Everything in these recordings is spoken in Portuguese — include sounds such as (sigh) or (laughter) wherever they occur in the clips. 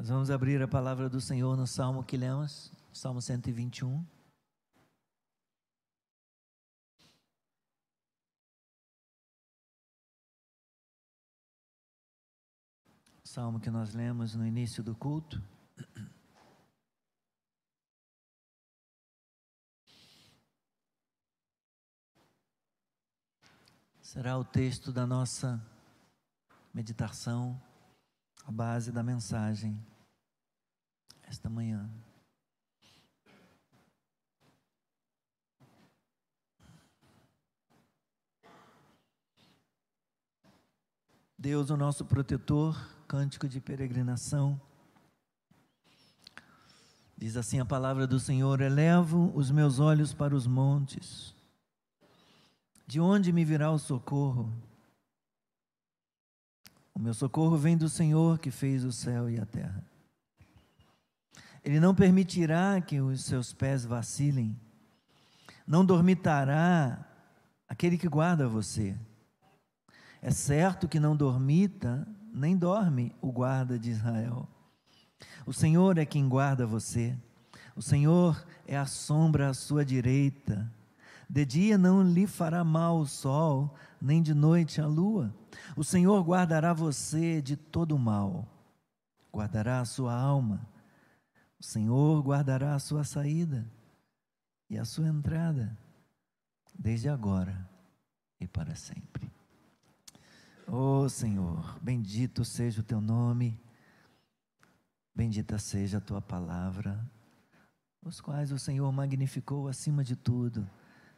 Nós vamos abrir a palavra do Senhor no salmo que lemos, Salmo 121. Salmo que nós lemos no início do culto. Será o texto da nossa meditação, a base da mensagem esta manhã. Deus, o nosso protetor, cântico de peregrinação. Diz assim a palavra do Senhor: Elevo os meus olhos para os montes. De onde me virá o socorro? O meu socorro vem do Senhor que fez o céu e a terra. Ele não permitirá que os seus pés vacilem, não dormitará aquele que guarda você. É certo que não dormita, nem dorme o guarda de Israel. O Senhor é quem guarda você. O Senhor é a sombra à sua direita. De dia não lhe fará mal o sol, nem de noite a lua. O Senhor guardará você de todo mal, guardará a sua alma. O Senhor guardará a sua saída e a sua entrada, desde agora e para sempre. Oh, Senhor, bendito seja o teu nome, bendita seja a tua palavra, os quais o Senhor magnificou acima de tudo.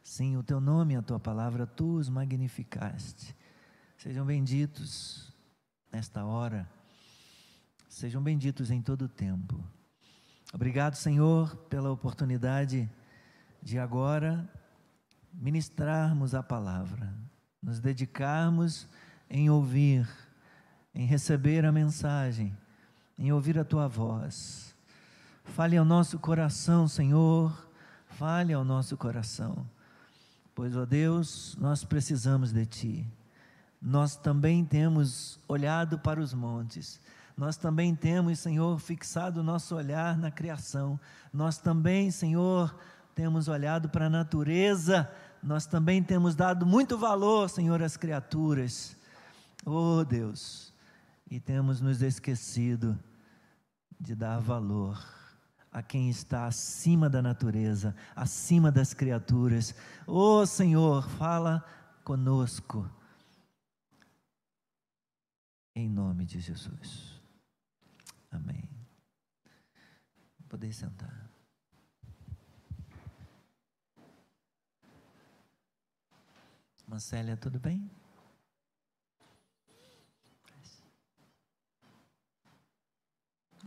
Sim, o teu nome e a tua palavra tu os magnificaste. Sejam benditos nesta hora, sejam benditos em todo o tempo. Obrigado, Senhor, pela oportunidade de agora ministrarmos a palavra, nos dedicarmos em ouvir, em receber a mensagem, em ouvir a tua voz. Fale ao nosso coração, Senhor, fale ao nosso coração, pois, ó Deus, nós precisamos de Ti. Nós também temos olhado para os montes nós também temos, Senhor, fixado o nosso olhar na criação. Nós também, Senhor, temos olhado para a natureza. Nós também temos dado muito valor, Senhor, às criaturas. Oh, Deus, e temos nos esquecido de dar valor a quem está acima da natureza, acima das criaturas. Oh, Senhor, fala conosco. Em nome de Jesus. Amém. Poder sentar. Marcélia, tudo bem?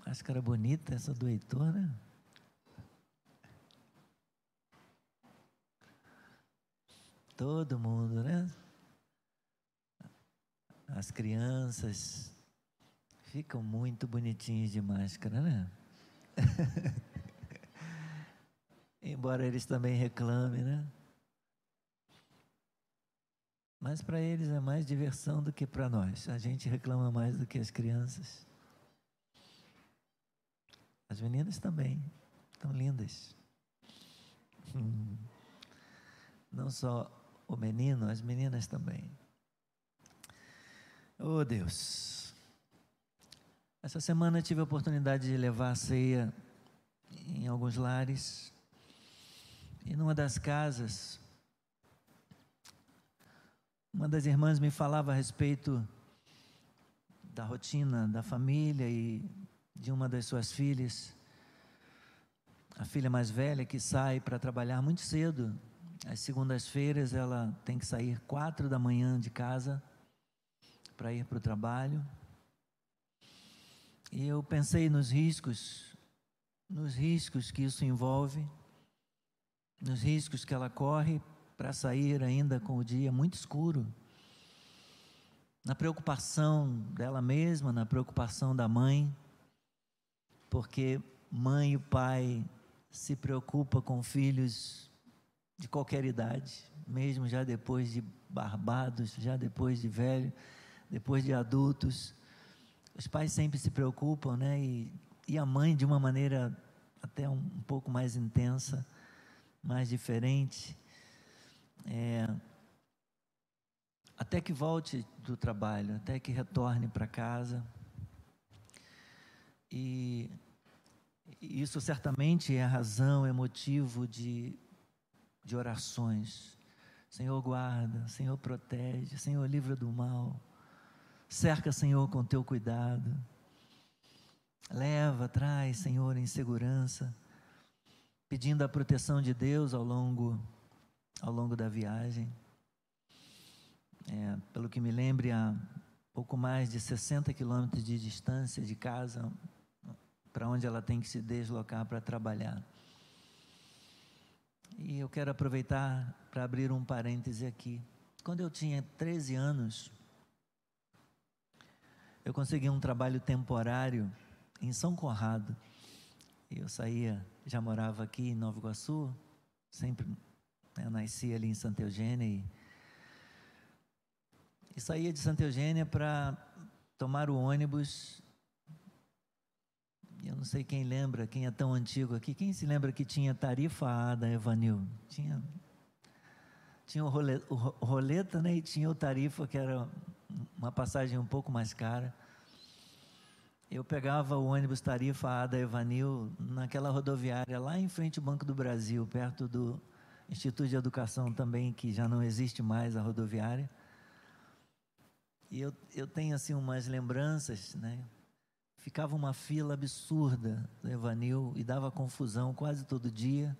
Máscara bonita essa do Heitor, né? Todo mundo, né? As crianças, ficam muito bonitinhos de máscara, né? (laughs) Embora eles também reclamem, né? Mas para eles é mais diversão do que para nós. A gente reclama mais do que as crianças. As meninas também estão lindas. Não só o menino, as meninas também. Oh Deus. Essa semana tive a oportunidade de levar a ceia em alguns lares. E numa das casas, uma das irmãs me falava a respeito da rotina da família e de uma das suas filhas, a filha mais velha que sai para trabalhar muito cedo. Às segundas-feiras ela tem que sair quatro da manhã de casa para ir para o trabalho. E eu pensei nos riscos, nos riscos que isso envolve, nos riscos que ela corre para sair ainda com o dia muito escuro, na preocupação dela mesma, na preocupação da mãe, porque mãe e pai se preocupa com filhos de qualquer idade, mesmo já depois de barbados, já depois de velho, depois de adultos os pais sempre se preocupam, né? E, e a mãe de uma maneira até um, um pouco mais intensa, mais diferente. É, até que volte do trabalho, até que retorne para casa. E isso certamente é razão, é motivo de, de orações. Senhor, guarda, Senhor, protege, Senhor, livra do mal. Cerca, Senhor, com teu cuidado. Leva, traz, Senhor, em segurança, pedindo a proteção de Deus ao longo, ao longo da viagem. É, pelo que me lembre, a pouco mais de 60 quilômetros de distância de casa, para onde ela tem que se deslocar para trabalhar. E eu quero aproveitar para abrir um parêntese aqui. Quando eu tinha 13 anos, eu consegui um trabalho temporário em São Conrado. Eu saía, já morava aqui em Nova Iguaçu, sempre né, nasci ali em Santa Eugênia e, e saía de Santa Eugênia para tomar o ônibus eu não sei quem lembra, quem é tão antigo aqui, quem se lembra que tinha tarifa A da Evanil? Tinha, tinha o, roleta, o roleta né, e tinha o tarifa, que era uma passagem um pouco mais cara. Eu pegava o ônibus tarifa A da Evanil naquela rodoviária lá em frente ao Banco do Brasil, perto do Instituto de Educação também, que já não existe mais a rodoviária. E eu, eu tenho assim umas lembranças, né? Ficava uma fila absurda do Evanil e dava confusão quase todo dia.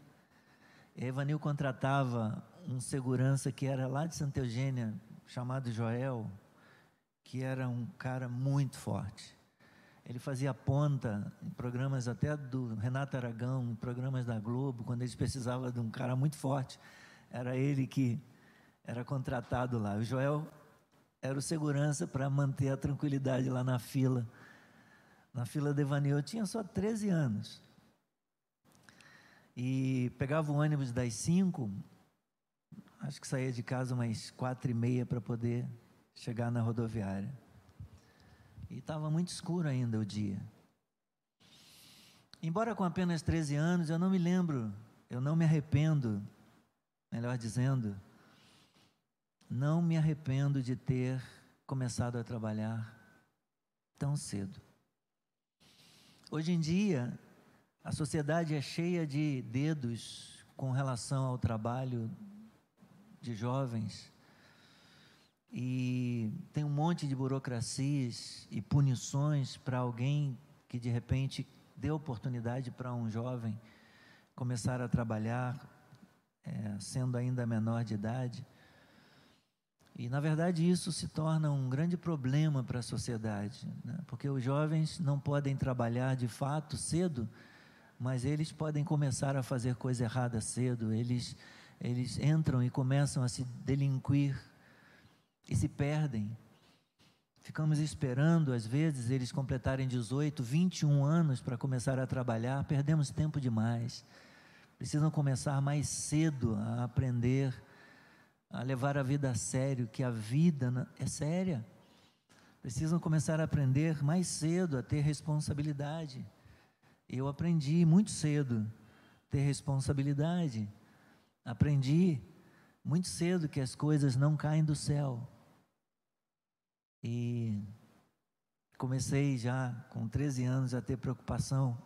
E Evanil contratava um segurança que era lá de Santa Eugênia, chamado Joel, que era um cara muito forte. Ele fazia ponta em programas até do Renato Aragão, em programas da Globo, quando eles precisavam de um cara muito forte. Era ele que era contratado lá. O Joel era o segurança para manter a tranquilidade lá na fila na fila de Evanil. Eu tinha só 13 anos. E pegava o ônibus das 5, acho que saía de casa umas quatro e meia para poder chegar na rodoviária. E estava muito escuro ainda o dia. Embora com apenas 13 anos, eu não me lembro, eu não me arrependo, melhor dizendo, não me arrependo de ter começado a trabalhar tão cedo. Hoje em dia, a sociedade é cheia de dedos com relação ao trabalho de jovens e tem um monte de burocracias e punições para alguém que de repente dê oportunidade para um jovem começar a trabalhar é, sendo ainda menor de idade. E, na verdade, isso se torna um grande problema para a sociedade, né? porque os jovens não podem trabalhar de fato cedo, mas eles podem começar a fazer coisa errada cedo, eles, eles entram e começam a se delinquir e se perdem. Ficamos esperando, às vezes, eles completarem 18, 21 anos para começar a trabalhar, perdemos tempo demais. Precisam começar mais cedo a aprender a levar a vida a sério, que a vida é séria. Precisam começar a aprender mais cedo a ter responsabilidade. Eu aprendi muito cedo ter responsabilidade. Aprendi muito cedo que as coisas não caem do céu. E comecei já com 13 anos a ter preocupação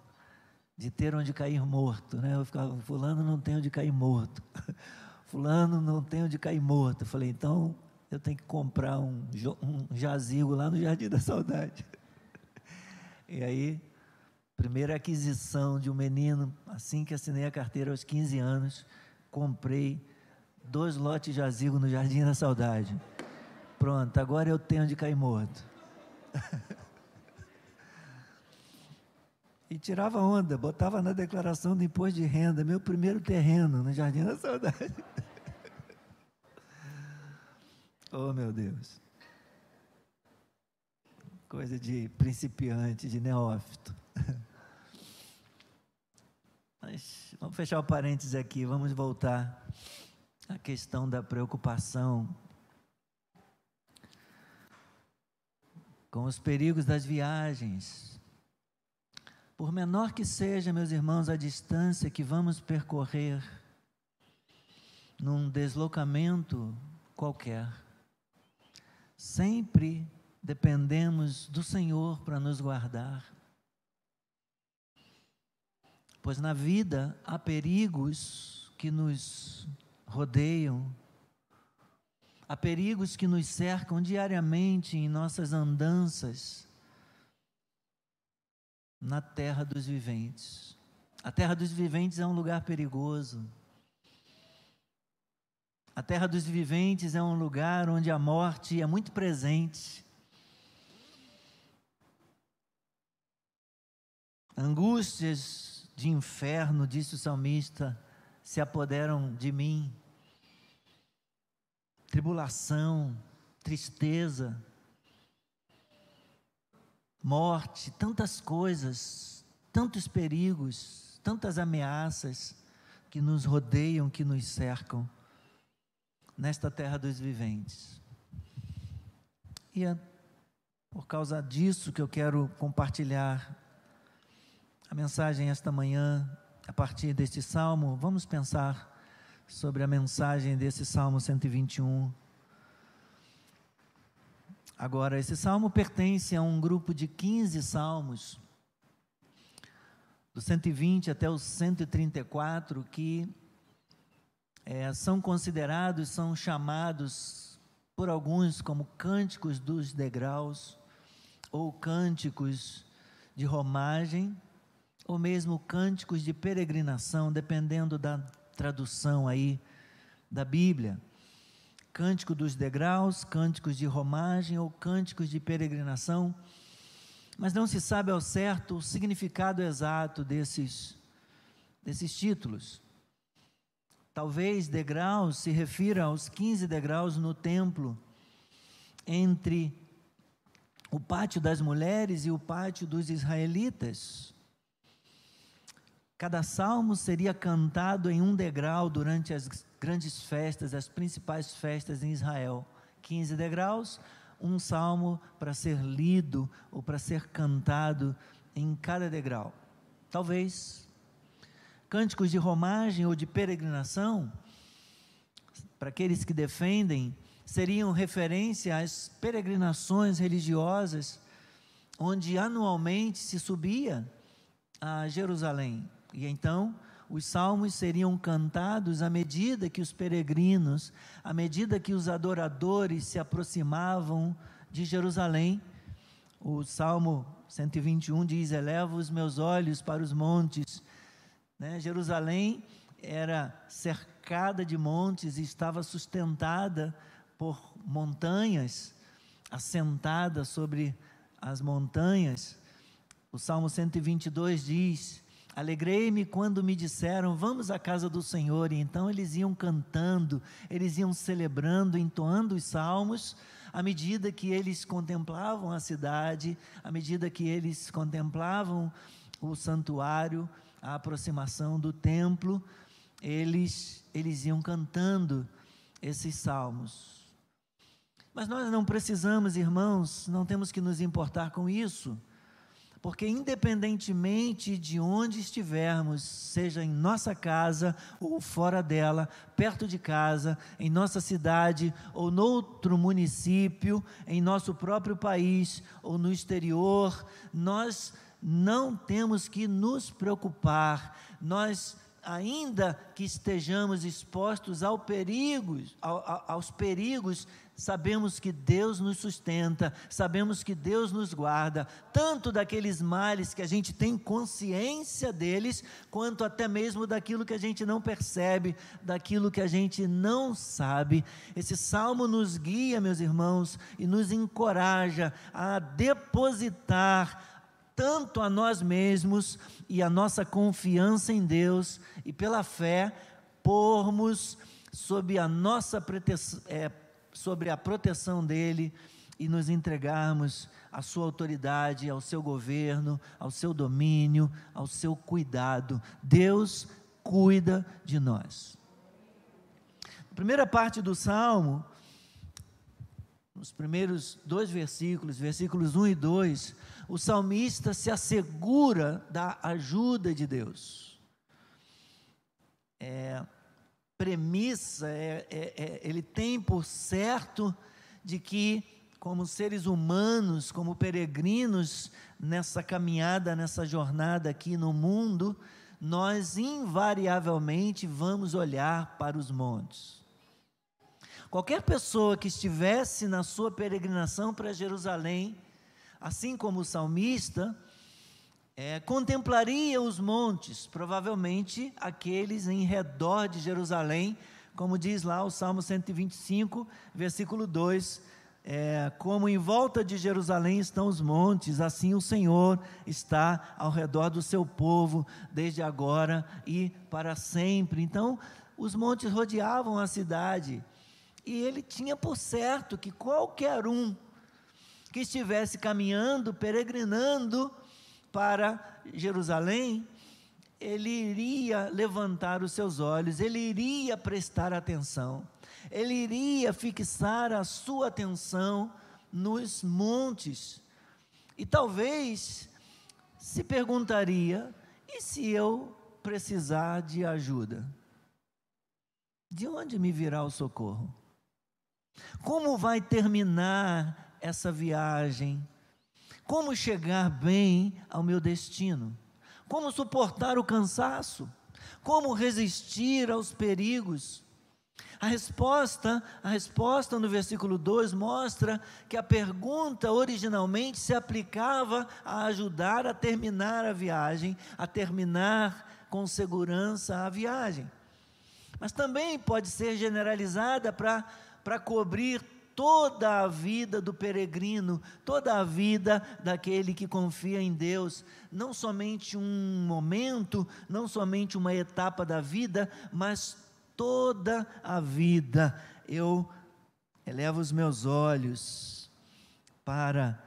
de ter onde cair morto, né? Eu ficava, fulano não tem onde cair morto. (laughs) fulano não tem onde cair morto. Eu falei, então eu tenho que comprar um, um jazigo lá no Jardim da Saudade. (laughs) E aí, primeira aquisição de um menino, assim que assinei a carteira aos 15 anos, comprei dois lotes de jazigo no Jardim da Saudade. Pronto, agora eu tenho onde cair morto. (laughs) e tirava onda, botava na declaração do imposto de renda, meu primeiro terreno no Jardim da Saudade. (laughs) oh, meu Deus. Coisa de principiante, de neófito. (laughs) Mas vamos fechar o parênteses aqui, vamos voltar à questão da preocupação com os perigos das viagens. Por menor que seja, meus irmãos, a distância que vamos percorrer num deslocamento qualquer, sempre dependemos do Senhor para nos guardar. Pois na vida há perigos que nos rodeiam, há perigos que nos cercam diariamente em nossas andanças na terra dos viventes. A terra dos viventes é um lugar perigoso. A terra dos viventes é um lugar onde a morte é muito presente. Angústias de inferno, disse o salmista, se apoderam de mim. Tribulação, tristeza, morte, tantas coisas, tantos perigos, tantas ameaças que nos rodeiam, que nos cercam nesta terra dos viventes. E é por causa disso que eu quero compartilhar a mensagem esta manhã, a partir deste salmo, vamos pensar sobre a mensagem desse salmo 121. Agora, esse salmo pertence a um grupo de 15 salmos, do 120 até o 134, que é, são considerados, são chamados por alguns como cânticos dos degraus, ou cânticos de romagem, ou mesmo cânticos de peregrinação, dependendo da tradução aí da Bíblia. Cântico dos degraus, cânticos de romagem ou cânticos de peregrinação, mas não se sabe ao certo o significado exato desses, desses títulos. Talvez degraus se refira aos 15 degraus no templo, entre o pátio das mulheres e o pátio dos israelitas. Cada salmo seria cantado em um degrau durante as grandes festas, as principais festas em Israel. 15 degraus, um salmo para ser lido ou para ser cantado em cada degrau. Talvez cânticos de romagem ou de peregrinação, para aqueles que defendem, seriam referência às peregrinações religiosas, onde anualmente se subia a Jerusalém e então os salmos seriam cantados à medida que os peregrinos, à medida que os adoradores se aproximavam de Jerusalém. O Salmo 121 diz: Eleva os meus olhos para os montes. Né? Jerusalém era cercada de montes e estava sustentada por montanhas, assentada sobre as montanhas. O Salmo 122 diz: Alegrei-me quando me disseram, vamos à casa do Senhor. E então eles iam cantando, eles iam celebrando, entoando os salmos, à medida que eles contemplavam a cidade, à medida que eles contemplavam o santuário, a aproximação do templo, eles, eles iam cantando esses salmos. Mas nós não precisamos, irmãos, não temos que nos importar com isso porque, independentemente de onde estivermos, seja em nossa casa ou fora dela, perto de casa, em nossa cidade ou noutro município, em nosso próprio país ou no exterior, nós não temos que nos preocupar, nós ainda que estejamos expostos ao perigos, ao, aos perigos, sabemos que Deus nos sustenta, sabemos que Deus nos guarda, tanto daqueles males que a gente tem consciência deles, quanto até mesmo daquilo que a gente não percebe, daquilo que a gente não sabe. Esse salmo nos guia, meus irmãos, e nos encoraja a depositar tanto a nós mesmos e a nossa confiança em Deus, e pela fé, pormos sob a nossa é, sobre a proteção dele e nos entregarmos à sua autoridade, ao seu governo, ao seu domínio, ao seu cuidado. Deus cuida de nós. A primeira parte do salmo nos primeiros dois versículos, versículos 1 e 2, o salmista se assegura da ajuda de Deus. É, premissa, é, é, é, ele tem por certo de que, como seres humanos, como peregrinos nessa caminhada, nessa jornada aqui no mundo, nós invariavelmente vamos olhar para os montes. Qualquer pessoa que estivesse na sua peregrinação para Jerusalém, assim como o salmista, é, contemplaria os montes, provavelmente aqueles em redor de Jerusalém, como diz lá o Salmo 125, versículo 2. É, como em volta de Jerusalém estão os montes, assim o Senhor está ao redor do seu povo, desde agora e para sempre. Então, os montes rodeavam a cidade, e ele tinha por certo que qualquer um que estivesse caminhando, peregrinando para Jerusalém, ele iria levantar os seus olhos, ele iria prestar atenção, ele iria fixar a sua atenção nos montes. E talvez se perguntaria: e se eu precisar de ajuda? De onde me virá o socorro? Como vai terminar essa viagem? Como chegar bem ao meu destino? Como suportar o cansaço? Como resistir aos perigos? A resposta, a resposta no versículo 2 mostra que a pergunta originalmente se aplicava a ajudar a terminar a viagem, a terminar com segurança a viagem. Mas também pode ser generalizada para para cobrir toda a vida do peregrino, toda a vida daquele que confia em Deus, não somente um momento, não somente uma etapa da vida, mas toda a vida. Eu elevo os meus olhos para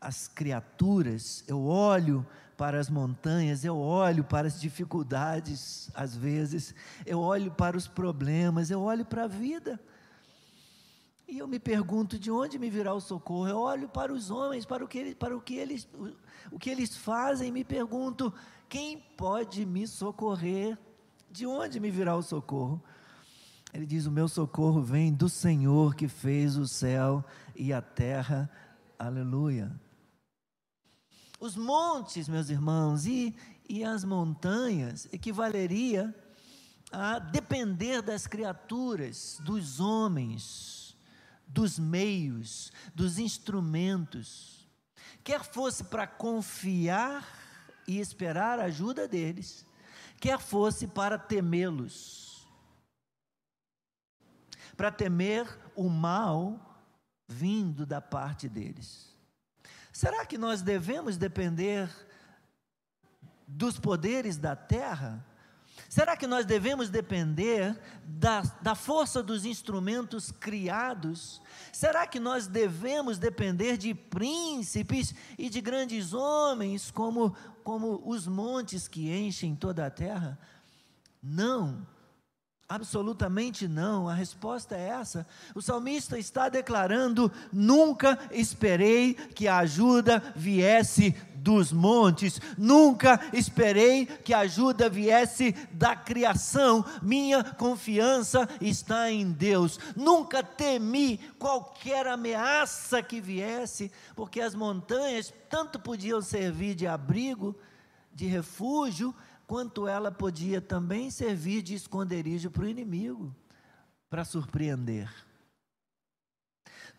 as criaturas, eu olho para as montanhas, eu olho para as dificuldades, às vezes, eu olho para os problemas, eu olho para a vida. E eu me pergunto de onde me virá o socorro. Eu olho para os homens, para o que eles, para o que eles, o, que eles fazem, e me pergunto quem pode me socorrer? De onde me virá o socorro? Ele diz: O meu socorro vem do Senhor que fez o céu e a terra. Aleluia. Os montes, meus irmãos, e, e as montanhas equivaleria a depender das criaturas, dos homens, dos meios, dos instrumentos, quer fosse para confiar e esperar a ajuda deles, quer fosse para temê-los, para temer o mal vindo da parte deles. Será que nós devemos depender dos poderes da terra? Será que nós devemos depender da, da força dos instrumentos criados? Será que nós devemos depender de príncipes e de grandes homens, como, como os montes que enchem toda a terra? Não. Absolutamente não, a resposta é essa. O salmista está declarando: nunca esperei que a ajuda viesse dos montes, nunca esperei que a ajuda viesse da criação. Minha confiança está em Deus. Nunca temi qualquer ameaça que viesse, porque as montanhas tanto podiam servir de abrigo, de refúgio, quanto ela podia também servir de esconderijo para o inimigo, para surpreender.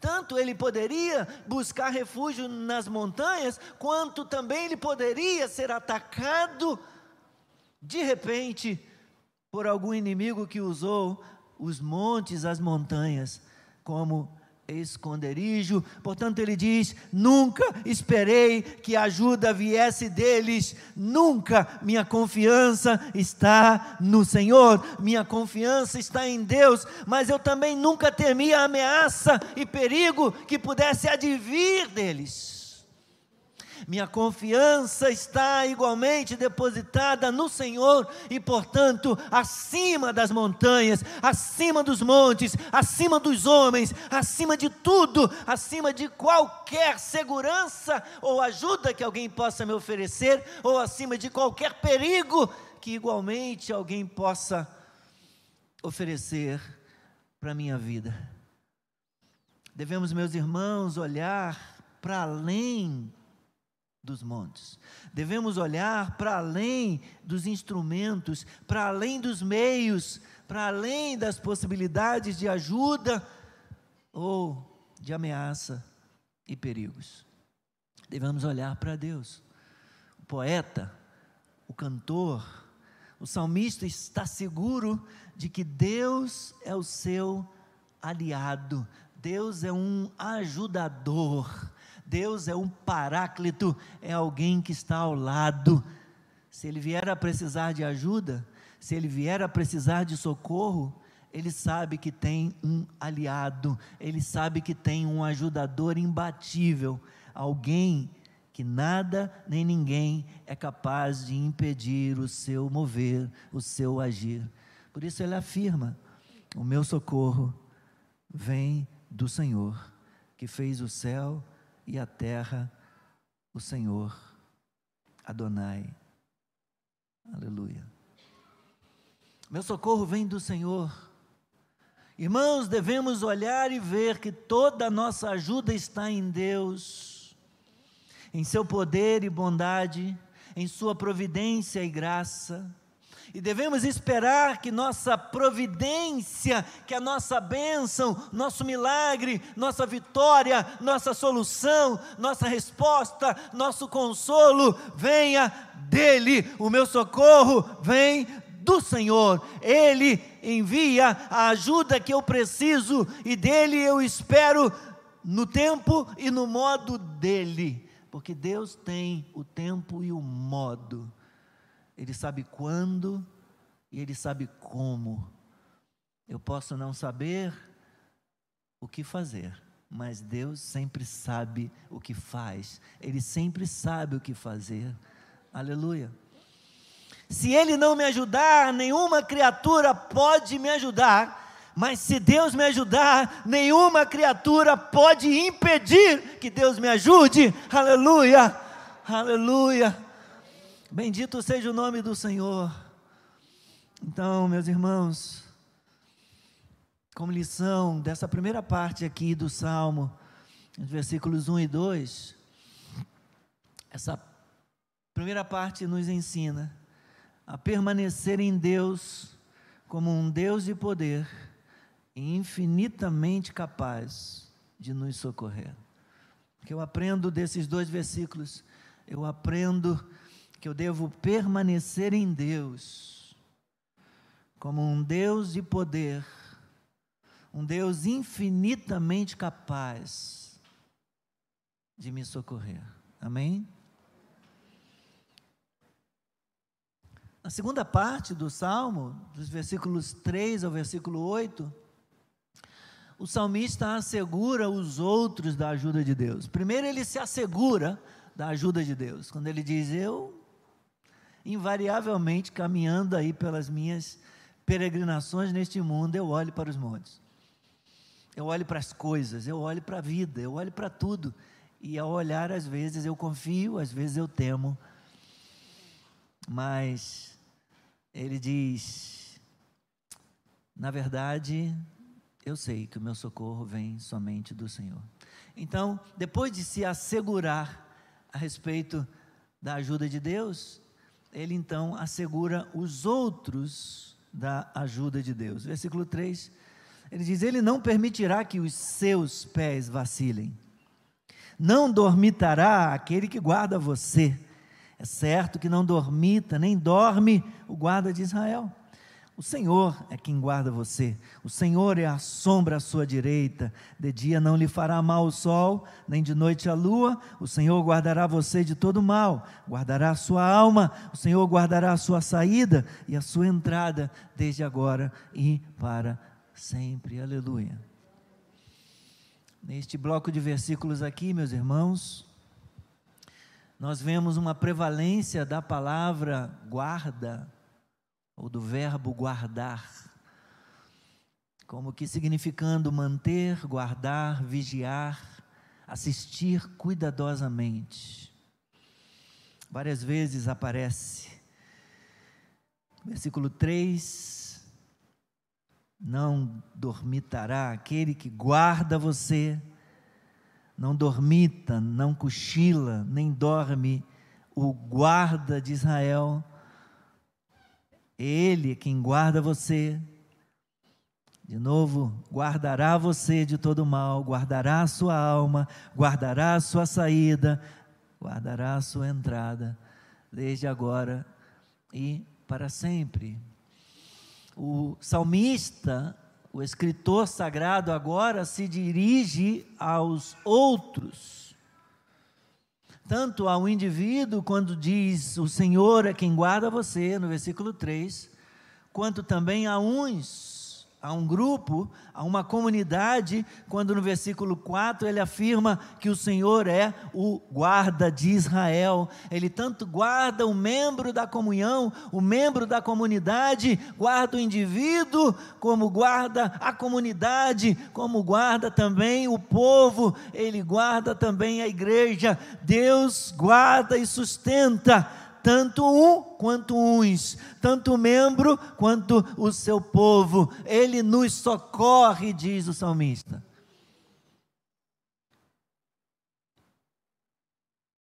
Tanto ele poderia buscar refúgio nas montanhas, quanto também ele poderia ser atacado de repente por algum inimigo que usou os montes, as montanhas, como esconderijo. Portanto, ele diz: Nunca esperei que a ajuda viesse deles, nunca. Minha confiança está no Senhor, minha confiança está em Deus, mas eu também nunca temi a ameaça e perigo que pudesse advir deles. Minha confiança está igualmente depositada no Senhor e, portanto, acima das montanhas, acima dos montes, acima dos homens, acima de tudo, acima de qualquer segurança ou ajuda que alguém possa me oferecer, ou acima de qualquer perigo que igualmente alguém possa oferecer para a minha vida. Devemos, meus irmãos, olhar para além dos montes. Devemos olhar para além dos instrumentos, para além dos meios, para além das possibilidades de ajuda ou de ameaça e perigos. Devemos olhar para Deus. O poeta, o cantor, o salmista está seguro de que Deus é o seu aliado, Deus é um ajudador, Deus é um paráclito, é alguém que está ao lado. Se ele vier a precisar de ajuda, se ele vier a precisar de socorro, ele sabe que tem um aliado, ele sabe que tem um ajudador imbatível, alguém que nada nem ninguém é capaz de impedir o seu mover, o seu agir. Por isso ele afirma: O meu socorro vem do Senhor, que fez o céu e a terra o Senhor, Adonai. Aleluia. Meu socorro vem do Senhor. Irmãos, devemos olhar e ver que toda a nossa ajuda está em Deus, em seu poder e bondade, em sua providência e graça. E devemos esperar que nossa providência, que a nossa bênção, nosso milagre, nossa vitória, nossa solução, nossa resposta, nosso consolo venha dEle. O meu socorro vem do Senhor. Ele envia a ajuda que eu preciso e dele eu espero no tempo e no modo dele. Porque Deus tem o tempo e o modo ele sabe quando e Ele sabe como. Eu posso não saber o que fazer, mas Deus sempre sabe o que faz, Ele sempre sabe o que fazer. Aleluia. Se Ele não me ajudar, nenhuma criatura pode me ajudar. Mas se Deus me ajudar, nenhuma criatura pode impedir que Deus me ajude. Aleluia, aleluia. Bendito seja o nome do Senhor. Então, meus irmãos, como lição dessa primeira parte aqui do Salmo, versículos 1 e 2, essa primeira parte nos ensina a permanecer em Deus como um Deus de poder e infinitamente capaz de nos socorrer. O que eu aprendo desses dois versículos? Eu aprendo que eu devo permanecer em Deus, como um Deus de poder, um Deus infinitamente capaz de me socorrer. Amém? Na segunda parte do salmo, dos versículos 3 ao versículo 8, o salmista assegura os outros da ajuda de Deus. Primeiro, ele se assegura da ajuda de Deus, quando ele diz: Eu invariavelmente caminhando aí pelas minhas peregrinações neste mundo, eu olho para os montes. Eu olho para as coisas, eu olho para a vida, eu olho para tudo. E ao olhar, às vezes eu confio, às vezes eu temo. Mas ele diz: na verdade, eu sei que o meu socorro vem somente do Senhor. Então, depois de se assegurar a respeito da ajuda de Deus, ele então assegura os outros da ajuda de Deus. Versículo 3, ele diz: Ele não permitirá que os seus pés vacilem, não dormitará aquele que guarda você. É certo que não dormita, nem dorme o guarda de Israel. O Senhor é quem guarda você. O Senhor é a sombra à sua direita. De dia não lhe fará mal o sol, nem de noite a lua. O Senhor guardará você de todo mal. Guardará a sua alma. O Senhor guardará a sua saída e a sua entrada, desde agora e para sempre. Aleluia. Neste bloco de versículos aqui, meus irmãos, nós vemos uma prevalência da palavra guarda, ou do verbo guardar, como que significando manter, guardar, vigiar, assistir cuidadosamente. Várias vezes aparece. Versículo 3: Não dormitará aquele que guarda você, não dormita, não cochila, nem dorme o guarda de Israel. Ele é quem guarda você. De novo, guardará você de todo mal, guardará a sua alma, guardará a sua saída, guardará a sua entrada, desde agora e para sempre. O salmista, o escritor sagrado, agora se dirige aos outros, tanto ao indivíduo, quando diz o Senhor é quem guarda você, no versículo 3, quanto também a uns a um grupo, a uma comunidade, quando no versículo 4 ele afirma que o Senhor é o guarda de Israel. Ele tanto guarda o membro da comunhão, o membro da comunidade, guarda o indivíduo, como guarda a comunidade, como guarda também o povo, ele guarda também a igreja. Deus guarda e sustenta tanto um quanto uns, tanto o membro quanto o seu povo. Ele nos socorre, diz o salmista.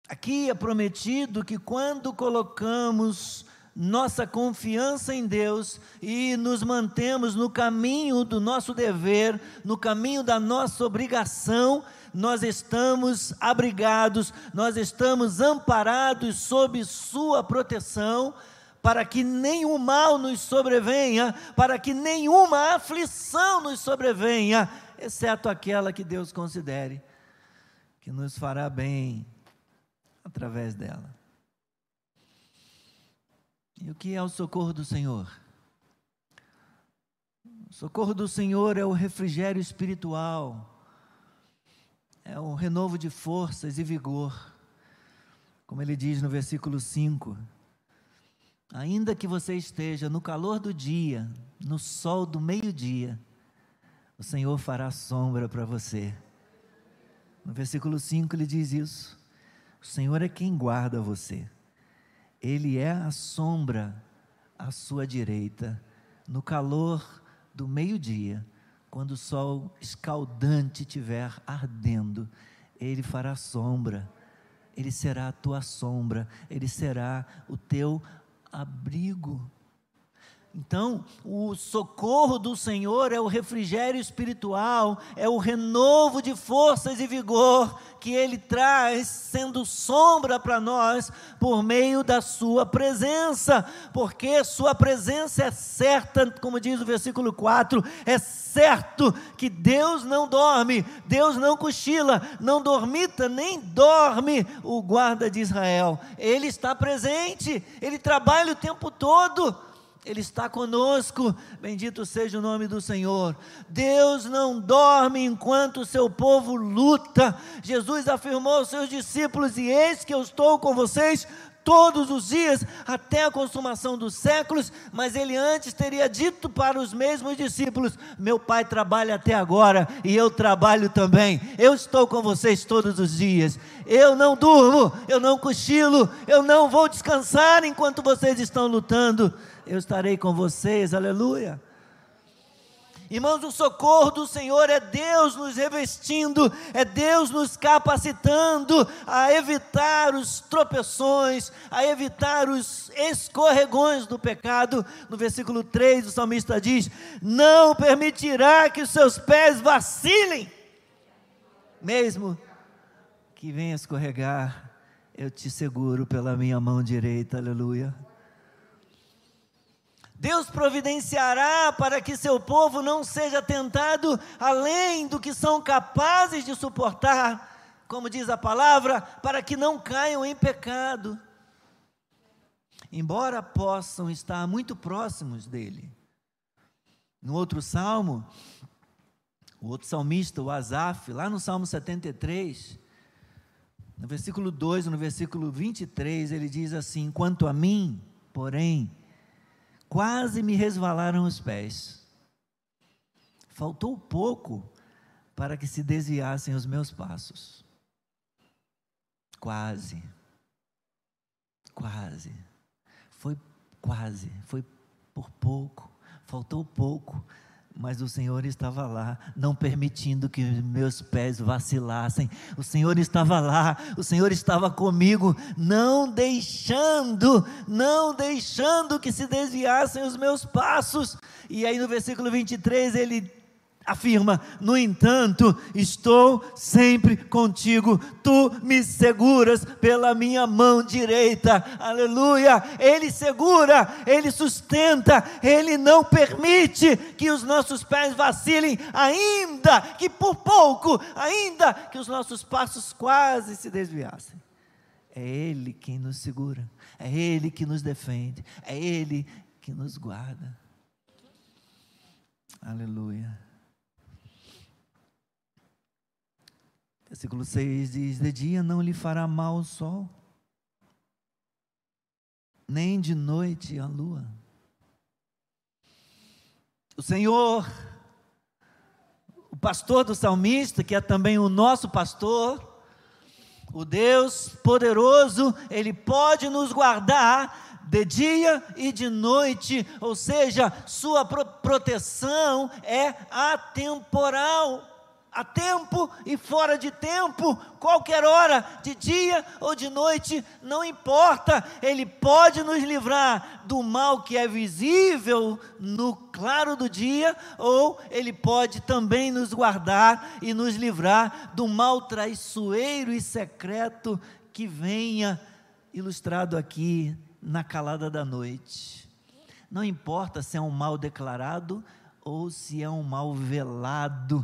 Aqui é prometido que quando colocamos nossa confiança em Deus e nos mantemos no caminho do nosso dever, no caminho da nossa obrigação, nós estamos abrigados, nós estamos amparados sob Sua proteção, para que nenhum mal nos sobrevenha, para que nenhuma aflição nos sobrevenha, exceto aquela que Deus considere que nos fará bem através dela. E o que é o socorro do Senhor? O socorro do Senhor é o refrigério espiritual, é o renovo de forças e vigor. Como ele diz no versículo 5: Ainda que você esteja no calor do dia, no sol do meio-dia, o Senhor fará sombra para você. No versículo 5 ele diz isso. O Senhor é quem guarda você. Ele é a sombra à sua direita, no calor do meio-dia, quando o sol escaldante estiver ardendo, ele fará sombra, ele será a tua sombra, ele será o teu abrigo. Então, o socorro do Senhor é o refrigério espiritual, é o renovo de forças e vigor que Ele traz, sendo sombra para nós, por meio da Sua presença, porque Sua presença é certa, como diz o versículo 4, é certo que Deus não dorme, Deus não cochila, não dormita, nem dorme o guarda de Israel, Ele está presente, Ele trabalha o tempo todo ele está conosco, bendito seja o nome do Senhor. Deus não dorme enquanto o seu povo luta. Jesus afirmou aos seus discípulos: E eis que eu estou com vocês todos os dias, até a consumação dos séculos, mas ele antes teria dito para os mesmos discípulos: Meu pai trabalha até agora e eu trabalho também. Eu estou com vocês todos os dias. Eu não durmo, eu não cochilo, eu não vou descansar enquanto vocês estão lutando eu estarei com vocês, aleluia. Irmãos, o socorro do Senhor é Deus nos revestindo, é Deus nos capacitando a evitar os tropeções, a evitar os escorregões do pecado. No versículo 3, o salmista diz: Não permitirá que os seus pés vacilem, mesmo que venha escorregar, eu te seguro pela minha mão direita, aleluia. Deus providenciará para que seu povo não seja tentado além do que são capazes de suportar, como diz a palavra, para que não caiam em pecado. Embora possam estar muito próximos dele. No outro salmo, o outro salmista, o Asaf, lá no Salmo 73, No versículo 2, no versículo 23, ele diz assim: Quanto a mim, porém, quase me resvalaram os pés. Faltou pouco para que se desviassem os meus passos. Quase. Quase. Foi quase, foi por pouco, faltou pouco mas o Senhor estava lá, não permitindo que meus pés vacilassem. O Senhor estava lá, o Senhor estava comigo, não deixando, não deixando que se desviassem os meus passos. E aí no versículo 23 ele afirma: No entanto, estou sempre contigo, tu me seguras pela minha mão direita, aleluia. Ele segura, ele sustenta, ele não permite que os nossos pés vacilem, ainda que por pouco, ainda que os nossos passos quase se desviassem. É Ele quem nos segura, é Ele que nos defende, é Ele que nos guarda. Aleluia. Versículo 6 diz: De dia não lhe fará mal o sol, nem de noite a lua. O Senhor, o pastor do salmista, que é também o nosso pastor, o Deus poderoso, Ele pode nos guardar de dia e de noite, ou seja, Sua proteção é atemporal a tempo e fora de tempo, qualquer hora, de dia ou de noite, não importa, Ele pode nos livrar do mal que é visível no claro do dia, ou Ele pode também nos guardar e nos livrar do mal traiçoeiro e secreto que venha, ilustrado aqui na calada da noite. Não importa se é um mal declarado ou se é um mal velado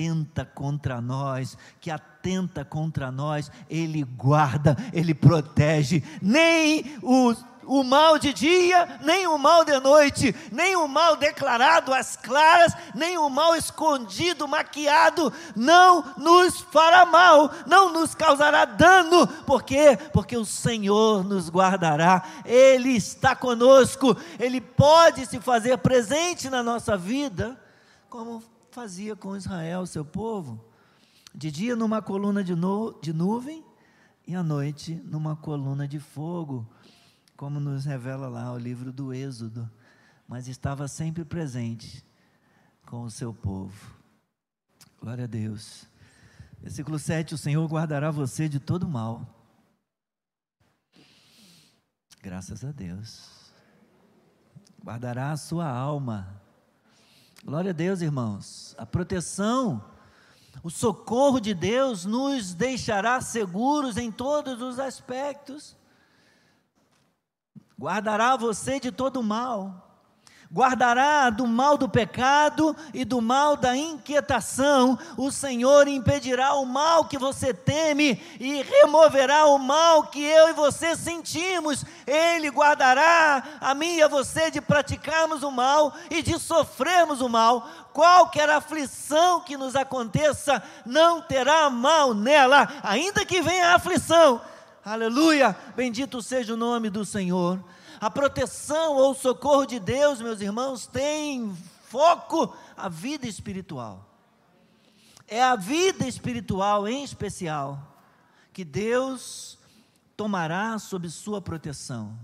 atenta contra nós, que atenta contra nós, Ele guarda, Ele protege, nem o, o mal de dia, nem o mal de noite, nem o mal declarado às claras, nem o mal escondido, maquiado, não nos fará mal, não nos causará dano, por quê? Porque o Senhor nos guardará, Ele está conosco, Ele pode se fazer presente na nossa vida, como fazia com Israel, seu povo. De dia numa coluna de, nu de nuvem e à noite numa coluna de fogo, como nos revela lá o livro do Êxodo. Mas estava sempre presente com o seu povo. Glória a Deus. Versículo 7: O Senhor guardará você de todo mal. Graças a Deus. Guardará a sua alma Glória a Deus, irmãos. A proteção, o socorro de Deus nos deixará seguros em todos os aspectos. Guardará você de todo mal guardará do mal do pecado e do mal da inquietação. O Senhor impedirá o mal que você teme e removerá o mal que eu e você sentimos. Ele guardará a mim e a você de praticarmos o mal e de sofrermos o mal. Qualquer aflição que nos aconteça não terá mal nela, ainda que venha a aflição. Aleluia! Bendito seja o nome do Senhor. A proteção ou socorro de Deus, meus irmãos, tem foco a vida espiritual. É a vida espiritual em especial que Deus tomará sob sua proteção.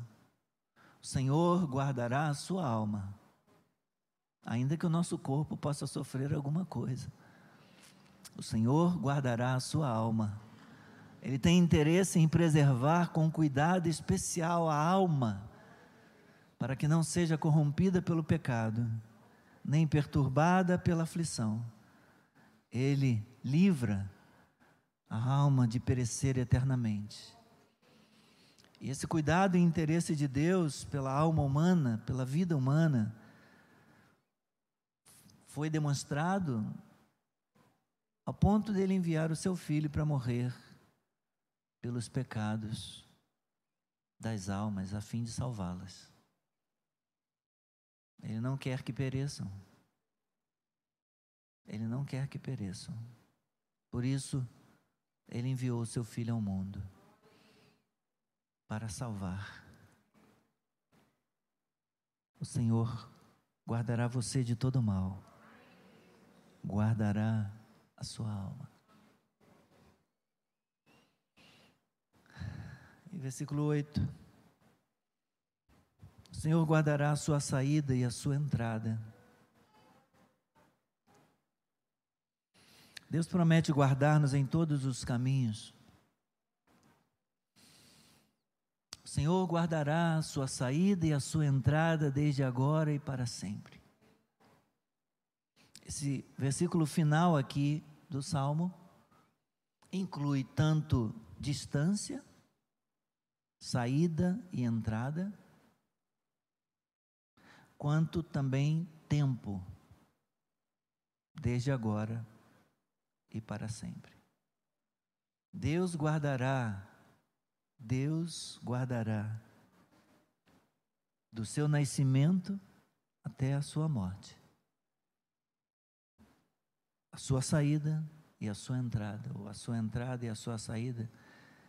O Senhor guardará a sua alma, ainda que o nosso corpo possa sofrer alguma coisa. O Senhor guardará a sua alma. Ele tem interesse em preservar com cuidado especial a alma para que não seja corrompida pelo pecado, nem perturbada pela aflição. Ele livra a alma de perecer eternamente. E esse cuidado e interesse de Deus pela alma humana, pela vida humana, foi demonstrado ao ponto dele enviar o seu filho para morrer pelos pecados das almas, a fim de salvá-las. Ele não quer que pereçam. Ele não quer que pereçam. Por isso, Ele enviou o seu Filho ao mundo para salvar. O Senhor guardará você de todo mal, guardará a sua alma. E versículo 8: O Senhor guardará a sua saída e a sua entrada. Deus promete guardar-nos em todos os caminhos. O Senhor guardará a sua saída e a sua entrada desde agora e para sempre. Esse versículo final aqui do Salmo inclui tanto distância, saída e entrada, quanto também tempo, desde agora e para sempre. Deus guardará Deus guardará do seu nascimento até a sua morte. A sua saída e a sua entrada, ou a sua entrada e a sua saída,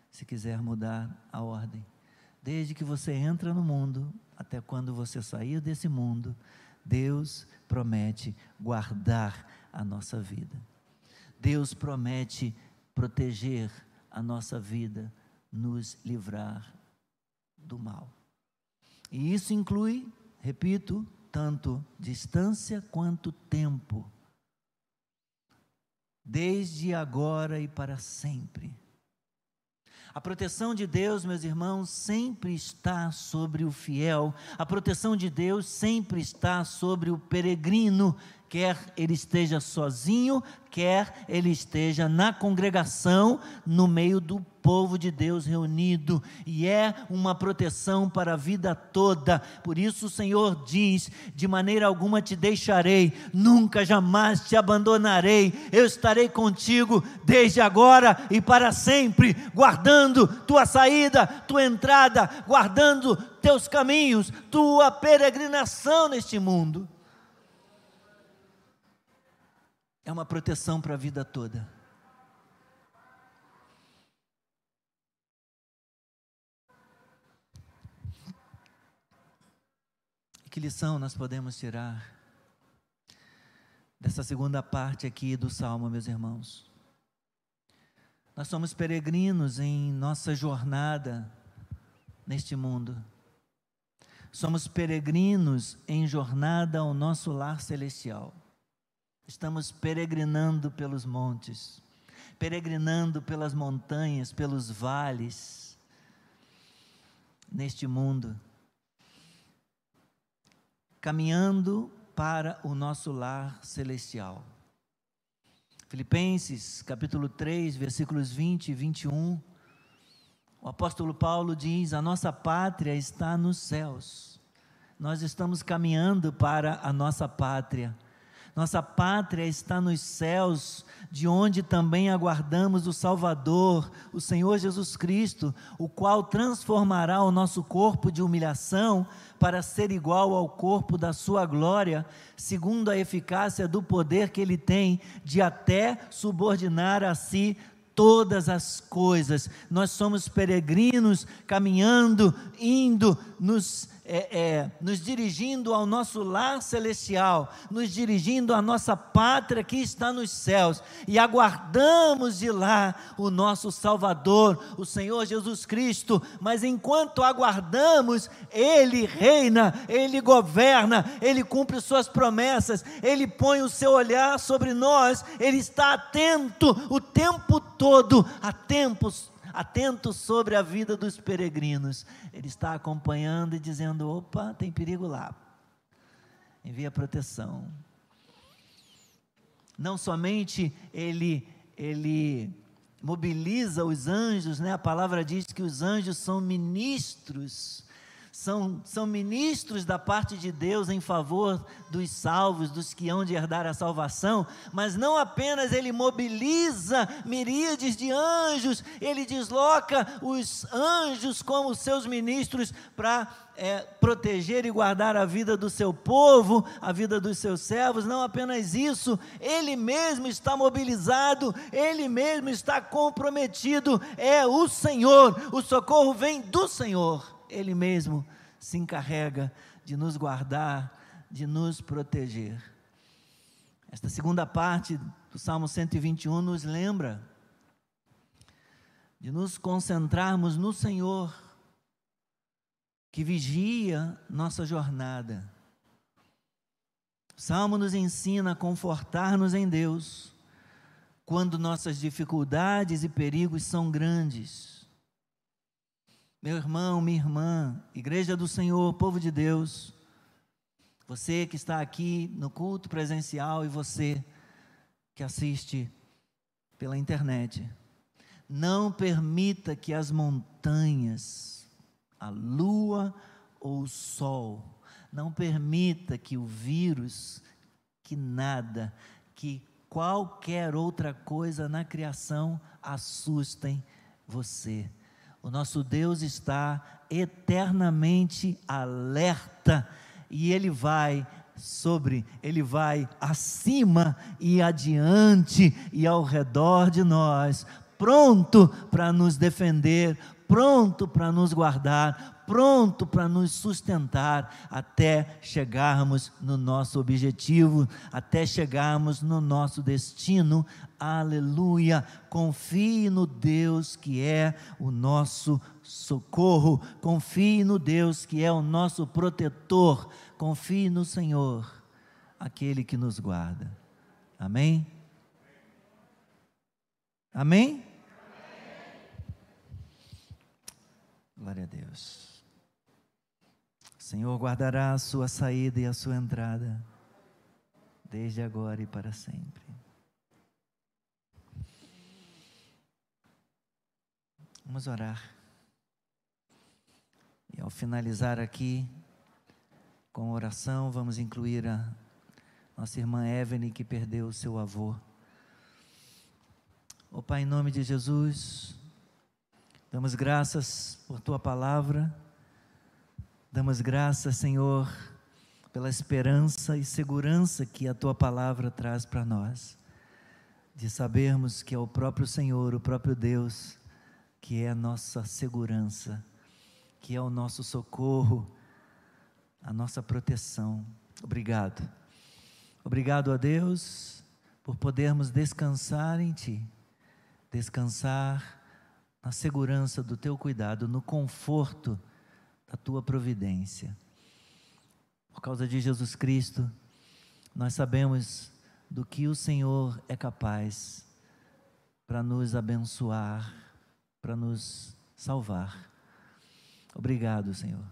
se quiser mudar a ordem. Desde que você entra no mundo até quando você sair desse mundo, Deus promete guardar a nossa vida. Deus promete proteger a nossa vida nos livrar do mal. E isso inclui, repito, tanto distância quanto tempo. Desde agora e para sempre. A proteção de Deus, meus irmãos, sempre está sobre o fiel. A proteção de Deus sempre está sobre o peregrino quer ele esteja sozinho, quer ele esteja na congregação, no meio do povo de Deus reunido, e é uma proteção para a vida toda. Por isso o Senhor diz: de maneira alguma te deixarei, nunca jamais te abandonarei. Eu estarei contigo desde agora e para sempre, guardando tua saída, tua entrada, guardando teus caminhos, tua peregrinação neste mundo. É uma proteção para a vida toda. Que lição nós podemos tirar dessa segunda parte aqui do salmo, meus irmãos? Nós somos peregrinos em nossa jornada neste mundo. Somos peregrinos em jornada ao nosso lar celestial. Estamos peregrinando pelos montes, peregrinando pelas montanhas, pelos vales, neste mundo, caminhando para o nosso lar celestial. Filipenses capítulo 3, versículos 20 e 21. O apóstolo Paulo diz: A nossa pátria está nos céus. Nós estamos caminhando para a nossa pátria nossa pátria está nos céus, de onde também aguardamos o Salvador, o Senhor Jesus Cristo, o qual transformará o nosso corpo de humilhação para ser igual ao corpo da sua glória, segundo a eficácia do poder que ele tem de até subordinar a si todas as coisas. Nós somos peregrinos, caminhando, indo, nos é, é, nos dirigindo ao nosso lar celestial, nos dirigindo à nossa pátria que está nos céus, e aguardamos de lá o nosso Salvador, o Senhor Jesus Cristo. Mas enquanto aguardamos, Ele reina, Ele governa, Ele cumpre Suas promessas, Ele põe o seu olhar sobre nós, Ele está atento o tempo todo, a tempos atento sobre a vida dos peregrinos. Ele está acompanhando e dizendo: opa, tem perigo lá. Envia proteção. Não somente ele, ele mobiliza os anjos, né? a palavra diz que os anjos são ministros são, são ministros da parte de Deus em favor dos salvos, dos que hão de herdar a salvação, mas não apenas ele mobiliza miríades de anjos, ele desloca os anjos como seus ministros para é, proteger e guardar a vida do seu povo, a vida dos seus servos, não apenas isso, ele mesmo está mobilizado, ele mesmo está comprometido, é o Senhor, o socorro vem do Senhor. Ele mesmo se encarrega de nos guardar, de nos proteger. Esta segunda parte do Salmo 121 nos lembra de nos concentrarmos no Senhor, que vigia nossa jornada. O Salmo nos ensina a confortar-nos em Deus quando nossas dificuldades e perigos são grandes meu irmão, minha irmã, Igreja do Senhor, povo de Deus, você que está aqui no culto presencial e você que assiste pela internet, não permita que as montanhas, a lua ou o sol, não permita que o vírus, que nada, que qualquer outra coisa na criação assustem você. O nosso Deus está eternamente alerta e ele vai sobre, ele vai acima e adiante e ao redor de nós, pronto para nos defender, pronto para nos guardar, pronto para nos sustentar até chegarmos no nosso objetivo, até chegarmos no nosso destino. Aleluia! Confie no Deus que é o nosso socorro, confie no Deus que é o nosso protetor, confie no Senhor, aquele que nos guarda. Amém? Amém? Glória a Deus. Senhor guardará a sua saída e a sua entrada, desde agora e para sempre. Vamos orar. E ao finalizar aqui com a oração, vamos incluir a nossa irmã Evelyn, que perdeu o seu avô. Oh, Pai, em nome de Jesus, damos graças por tua palavra Damos graças, Senhor, pela esperança e segurança que a tua palavra traz para nós, de sabermos que é o próprio Senhor, o próprio Deus, que é a nossa segurança, que é o nosso socorro, a nossa proteção. Obrigado. Obrigado a Deus por podermos descansar em Ti, descansar na segurança do Teu cuidado, no conforto da tua providência. Por causa de Jesus Cristo, nós sabemos do que o Senhor é capaz para nos abençoar, para nos salvar. Obrigado, Senhor.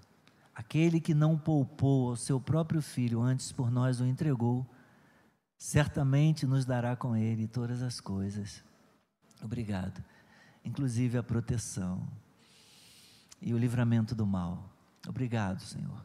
Aquele que não poupou ao seu próprio filho, antes por nós o entregou, certamente nos dará com ele todas as coisas. Obrigado, inclusive a proteção e o livramento do mal. Obrigado, Senhor.